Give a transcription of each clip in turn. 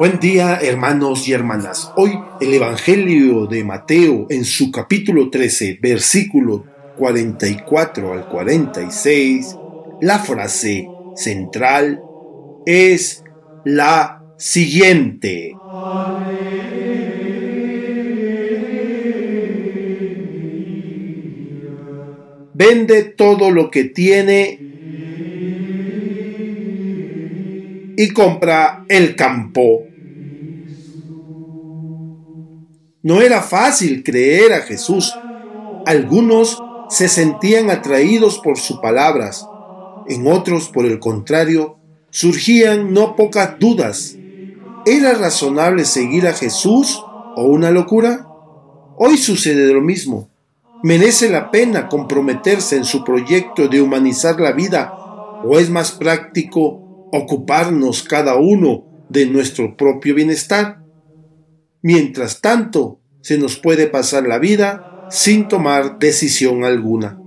Buen día hermanos y hermanas. Hoy el Evangelio de Mateo en su capítulo 13, versículo 44 al 46, la frase central es la siguiente. Vende todo lo que tiene y compra el campo No era fácil creer a Jesús. Algunos se sentían atraídos por sus palabras, en otros, por el contrario, surgían no pocas dudas. ¿Era razonable seguir a Jesús o una locura? Hoy sucede lo mismo. ¿Merece la pena comprometerse en su proyecto de humanizar la vida o es más práctico ocuparnos cada uno de nuestro propio bienestar? Mientras tanto, se nos puede pasar la vida sin tomar decisión alguna.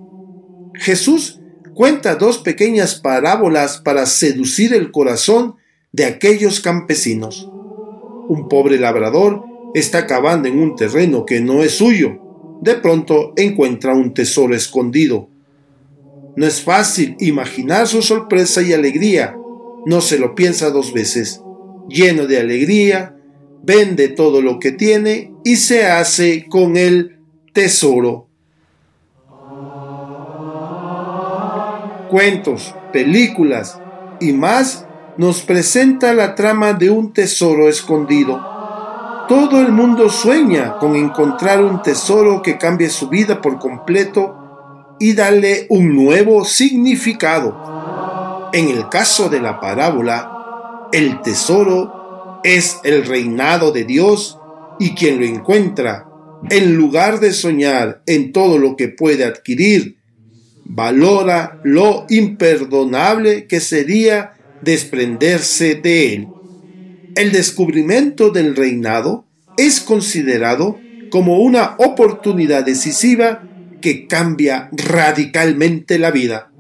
Jesús cuenta dos pequeñas parábolas para seducir el corazón de aquellos campesinos. Un pobre labrador está cavando en un terreno que no es suyo. De pronto encuentra un tesoro escondido. No es fácil imaginar su sorpresa y alegría. No se lo piensa dos veces. Lleno de alegría, vende todo lo que tiene y se hace con el tesoro. Cuentos, películas y más nos presenta la trama de un tesoro escondido. Todo el mundo sueña con encontrar un tesoro que cambie su vida por completo y darle un nuevo significado. En el caso de la parábola, el tesoro es el reinado de Dios y quien lo encuentra, en lugar de soñar en todo lo que puede adquirir, valora lo imperdonable que sería desprenderse de él. El descubrimiento del reinado es considerado como una oportunidad decisiva que cambia radicalmente la vida.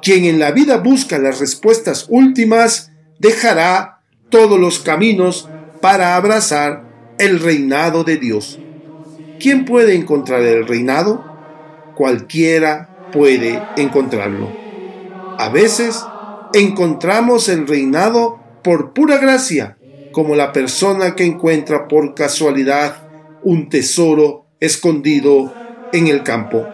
Quien en la vida busca las respuestas últimas dejará todos los caminos para abrazar el reinado de Dios. ¿Quién puede encontrar el reinado? Cualquiera puede encontrarlo. A veces encontramos el reinado por pura gracia, como la persona que encuentra por casualidad un tesoro escondido en el campo.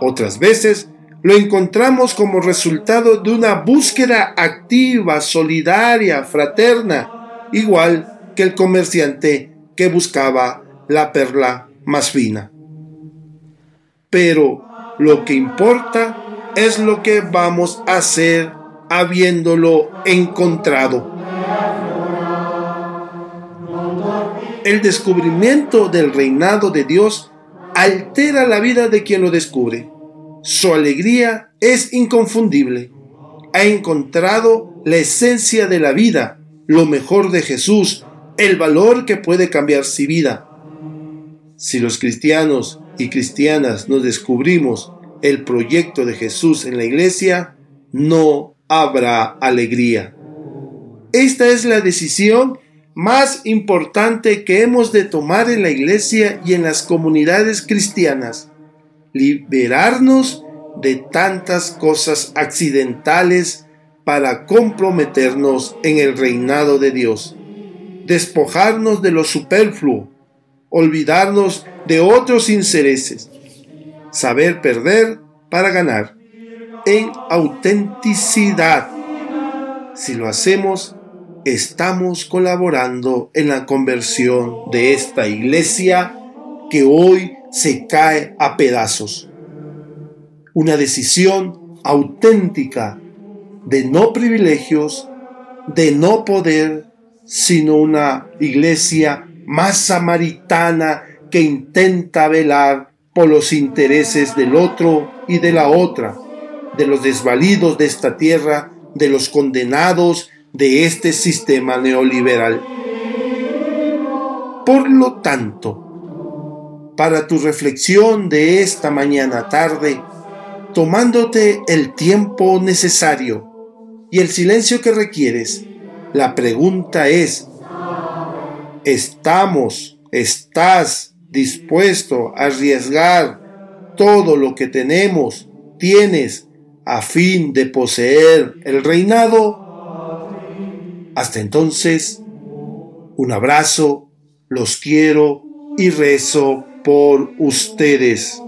Otras veces lo encontramos como resultado de una búsqueda activa, solidaria, fraterna, igual que el comerciante que buscaba la perla más fina. Pero lo que importa es lo que vamos a hacer habiéndolo encontrado. El descubrimiento del reinado de Dios altera la vida de quien lo descubre. Su alegría es inconfundible. Ha encontrado la esencia de la vida, lo mejor de Jesús, el valor que puede cambiar su vida. Si los cristianos y cristianas nos descubrimos el proyecto de Jesús en la iglesia, no habrá alegría. Esta es la decisión más importante que hemos de tomar en la iglesia y en las comunidades cristianas liberarnos de tantas cosas accidentales para comprometernos en el reinado de Dios, despojarnos de lo superfluo, olvidarnos de otros intereses, saber perder para ganar. En autenticidad. Si lo hacemos, estamos colaborando en la conversión de esta iglesia que hoy se cae a pedazos. Una decisión auténtica de no privilegios, de no poder, sino una iglesia más samaritana que intenta velar por los intereses del otro y de la otra, de los desvalidos de esta tierra, de los condenados de este sistema neoliberal. Por lo tanto, para tu reflexión de esta mañana tarde, tomándote el tiempo necesario y el silencio que requieres, la pregunta es, ¿estamos, estás dispuesto a arriesgar todo lo que tenemos, tienes, a fin de poseer el reinado? Hasta entonces, un abrazo, los quiero y rezo por ustedes.